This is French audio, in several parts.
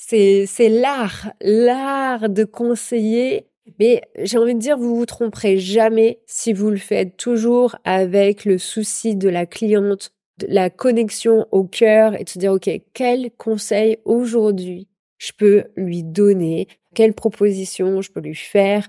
C'est, c'est l'art, l'art de conseiller. Mais j'ai envie de dire, vous vous tromperez jamais si vous le faites toujours avec le souci de la cliente, de la connexion au cœur et de se dire, OK, quel conseil aujourd'hui je peux lui donner? Quelle proposition je peux lui faire?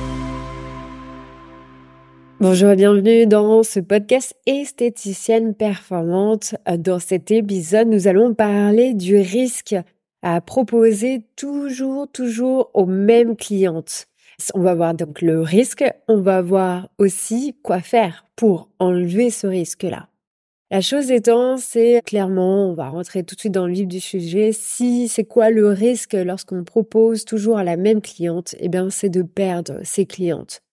Bonjour et bienvenue dans ce podcast esthéticienne performante. Dans cet épisode, nous allons parler du risque à proposer toujours, toujours aux mêmes clientes. On va voir donc le risque, on va voir aussi quoi faire pour enlever ce risque-là. La chose étant, c'est clairement, on va rentrer tout de suite dans le vif du sujet, si c'est quoi le risque lorsqu'on propose toujours à la même cliente, eh bien c'est de perdre ses clientes.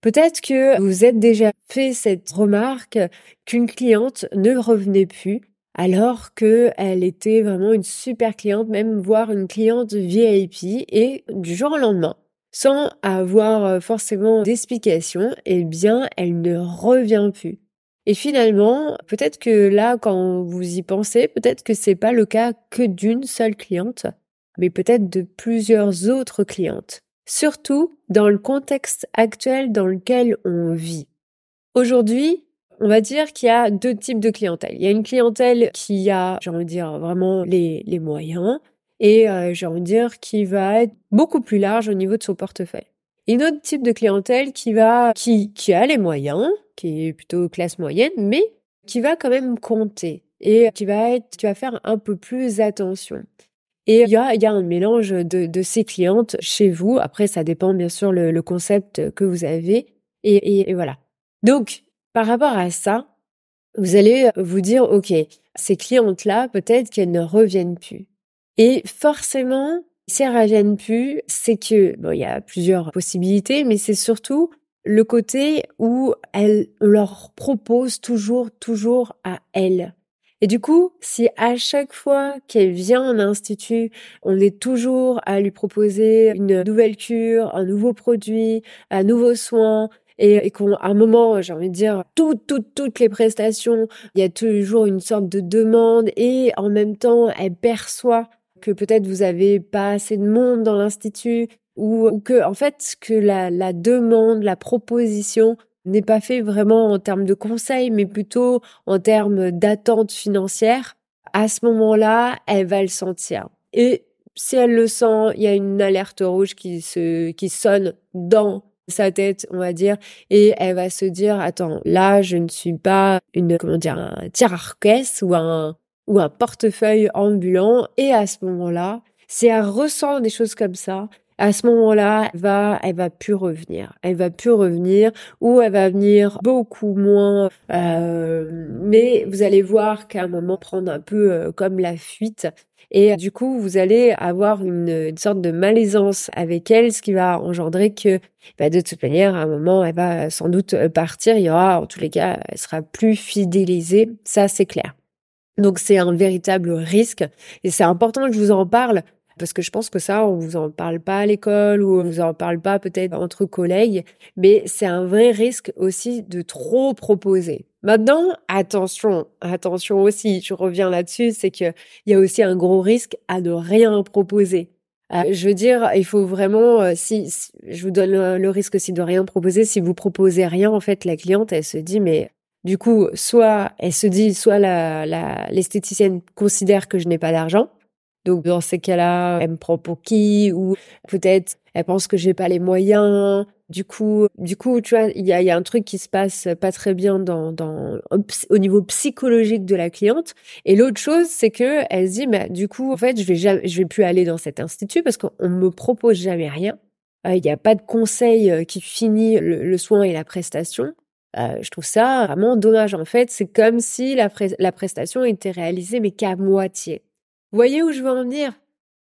Peut-être que vous êtes déjà fait cette remarque qu'une cliente ne revenait plus alors qu'elle était vraiment une super cliente, même voire une cliente VIP et du jour au lendemain, sans avoir euh, forcément d'explication, eh bien, elle ne revient plus. Et finalement, peut-être que là, quand vous y pensez, peut-être que c'est pas le cas que d'une seule cliente, mais peut-être de plusieurs autres clientes surtout dans le contexte actuel dans lequel on vit. Aujourd'hui, on va dire qu'il y a deux types de clientèle. Il y a une clientèle qui a, j'ai envie de dire, vraiment les, les moyens et euh, j'ai envie de dire qui va être beaucoup plus large au niveau de son portefeuille. Une autre type de clientèle qui va, qui, qui a les moyens, qui est plutôt classe moyenne, mais qui va quand même compter et qui va être, qui va faire un peu plus attention. Et il y a, y a un mélange de, de ces clientes chez vous. Après, ça dépend bien sûr le, le concept que vous avez. Et, et, et, voilà. Donc, par rapport à ça, vous allez vous dire, OK, ces clientes-là, peut-être qu'elles ne reviennent plus. Et forcément, si elles ne reviennent plus, c'est que, bon, il y a plusieurs possibilités, mais c'est surtout le côté où elles, on leur propose toujours, toujours à elles. Et du coup, si à chaque fois qu'elle vient en institut, on est toujours à lui proposer une nouvelle cure, un nouveau produit, un nouveau soin, et, qu'à un moment, j'ai envie de dire, toutes, toutes, toutes les prestations, il y a toujours une sorte de demande et en même temps, elle perçoit que peut-être vous avez pas assez de monde dans l'institut ou, que, en fait, que la demande, la proposition n'est pas fait vraiment en termes de conseils, mais plutôt en termes d'attente financière, à ce moment-là, elle va le sentir. Et si elle le sent, il y a une alerte rouge qui se, qui sonne dans sa tête, on va dire, et elle va se dire, attends, là, je ne suis pas une, comment dire, un tir-à-caisse ou un, ou un portefeuille ambulant. Et à ce moment-là, si elle ressent des choses comme ça, à ce moment-là, elle va, elle va plus revenir. Elle va plus revenir ou elle va venir beaucoup moins. Euh, mais vous allez voir qu'à un moment prendre un peu euh, comme la fuite. Et du coup, vous allez avoir une, une, sorte de malaisance avec elle, ce qui va engendrer que, bah, de toute manière, à un moment, elle va sans doute partir. Il y aura, en tous les cas, elle sera plus fidélisée. Ça, c'est clair. Donc, c'est un véritable risque. Et c'est important que je vous en parle parce que je pense que ça, on vous en parle pas à l'école ou on vous en parle pas peut-être entre collègues, mais c'est un vrai risque aussi de trop proposer. Maintenant, attention, attention aussi, je reviens là-dessus, c'est qu'il y a aussi un gros risque à ne rien proposer. Euh, je veux dire, il faut vraiment, euh, si, je vous donne le, risque aussi de rien proposer, si vous proposez rien, en fait, la cliente, elle se dit, mais du coup, soit elle se dit, soit la, la, l'esthéticienne considère que je n'ai pas d'argent, donc dans ces cas-là, elle me prend pour qui ou peut-être elle pense que j'ai pas les moyens. Du coup, du coup, tu vois, il y a, un truc qui se passe pas très bien au niveau psychologique de la cliente. Et l'autre chose, c'est que elle se dit, mais du coup, en fait, je vais vais plus aller dans cet institut parce qu'on me propose jamais rien. Euh, il n'y a pas de conseil euh, qui finit le, soin et la prestation. Euh, je trouve ça vraiment dommage. En fait, c'est comme si la prestation était réalisée mais qu'à moitié. Voyez où je veux en venir?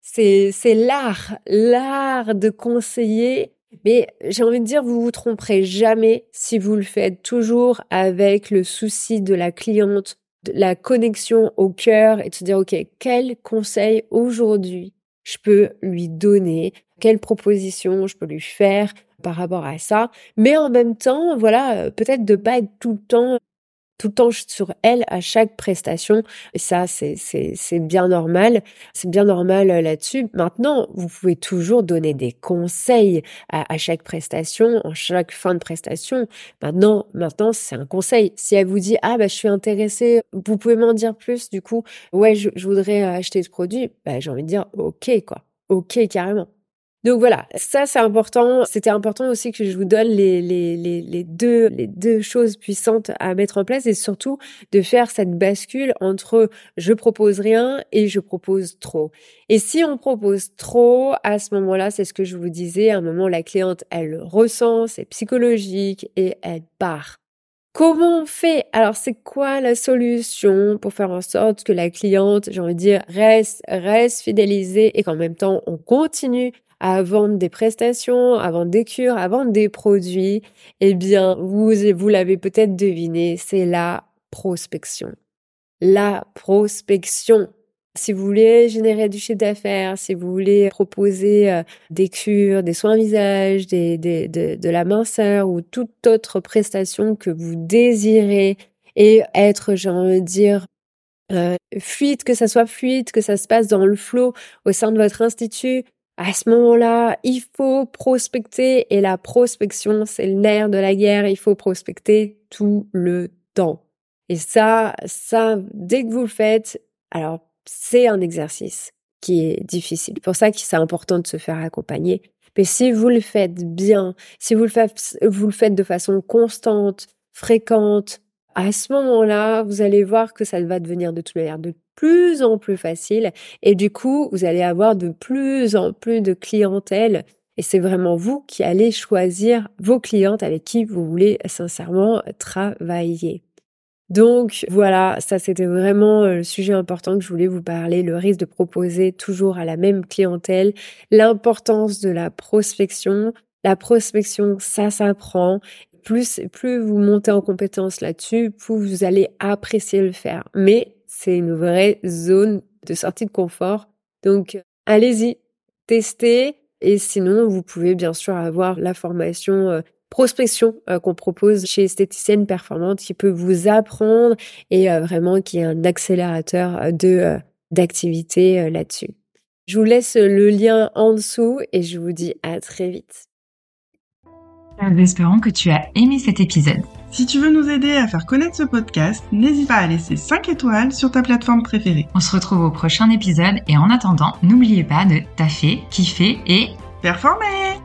C'est l'art, l'art de conseiller. Mais j'ai envie de dire, vous vous tromperez jamais si vous le faites toujours avec le souci de la cliente, de la connexion au cœur et de se dire, OK, quel conseil aujourd'hui je peux lui donner, quelle proposition je peux lui faire par rapport à ça, mais en même temps, voilà, peut-être de pas être tout le temps tout le temps sur elle à chaque prestation. Et ça, c'est, c'est, c'est bien normal. C'est bien normal euh, là-dessus. Maintenant, vous pouvez toujours donner des conseils à, chaque prestation, en chaque fin de prestation. Maintenant, maintenant, c'est un conseil. Si elle vous dit, ah, bah, je suis intéressée, vous pouvez m'en dire plus, du coup, ouais, je, je voudrais acheter ce produit, bah, j'ai envie de dire, ok, quoi. Ok, carrément. Donc voilà, ça c'est important. C'était important aussi que je vous donne les, deux, deux choses puissantes à mettre en place et surtout de faire cette bascule entre je propose rien et je propose trop. Et si on propose trop, à ce moment-là, c'est ce que je vous disais, à un moment la cliente, elle le ressent, c'est psychologique et elle part. Comment on fait? Alors, c'est quoi la solution pour faire en sorte que la cliente, j'ai envie de dire, reste, reste fidélisée et qu'en même temps, on continue à vendre des prestations, à vendre des cures, à vendre des produits, eh bien, vous, vous l'avez peut-être deviné, c'est la prospection. La prospection. Si vous voulez générer du chiffre d'affaires, si vous voulez proposer euh, des cures, des soins visage, de la minceur ou toute autre prestation que vous désirez et être, j'ai envie de dire, euh, fluide, que ça soit fluide, que ça se passe dans le flot au sein de votre institut, à ce moment-là, il faut prospecter et la prospection, c'est le nerf de la guerre. Il faut prospecter tout le temps. Et ça, ça, dès que vous le faites, alors c'est un exercice qui est difficile. Pour ça que c'est important de se faire accompagner. Mais si vous le faites bien, si vous le faites, vous le faites de façon constante, fréquente, à ce moment-là, vous allez voir que ça va devenir de toute manière de plus en plus facile et du coup, vous allez avoir de plus en plus de clientèle et c'est vraiment vous qui allez choisir vos clientes avec qui vous voulez sincèrement travailler. Donc voilà, ça c'était vraiment euh, le sujet important que je voulais vous parler, le risque de proposer toujours à la même clientèle, l'importance de la prospection. La prospection, ça s'apprend. Plus, plus vous montez en compétence là-dessus, plus vous allez apprécier le faire. Mais c'est une vraie zone de sortie de confort. Donc, allez-y, testez. Et sinon, vous pouvez bien sûr avoir la formation euh, prospection euh, qu'on propose chez Esthéticienne Performante qui peut vous apprendre et euh, vraiment qui est un accélérateur de d'activité là-dessus. Je vous laisse le lien en dessous et je vous dis à très vite. Nous espérons que tu as aimé cet épisode. Si tu veux nous aider à faire connaître ce podcast, n'hésite pas à laisser 5 étoiles sur ta plateforme préférée. On se retrouve au prochain épisode et en attendant, n'oubliez pas de taffer, kiffer et performer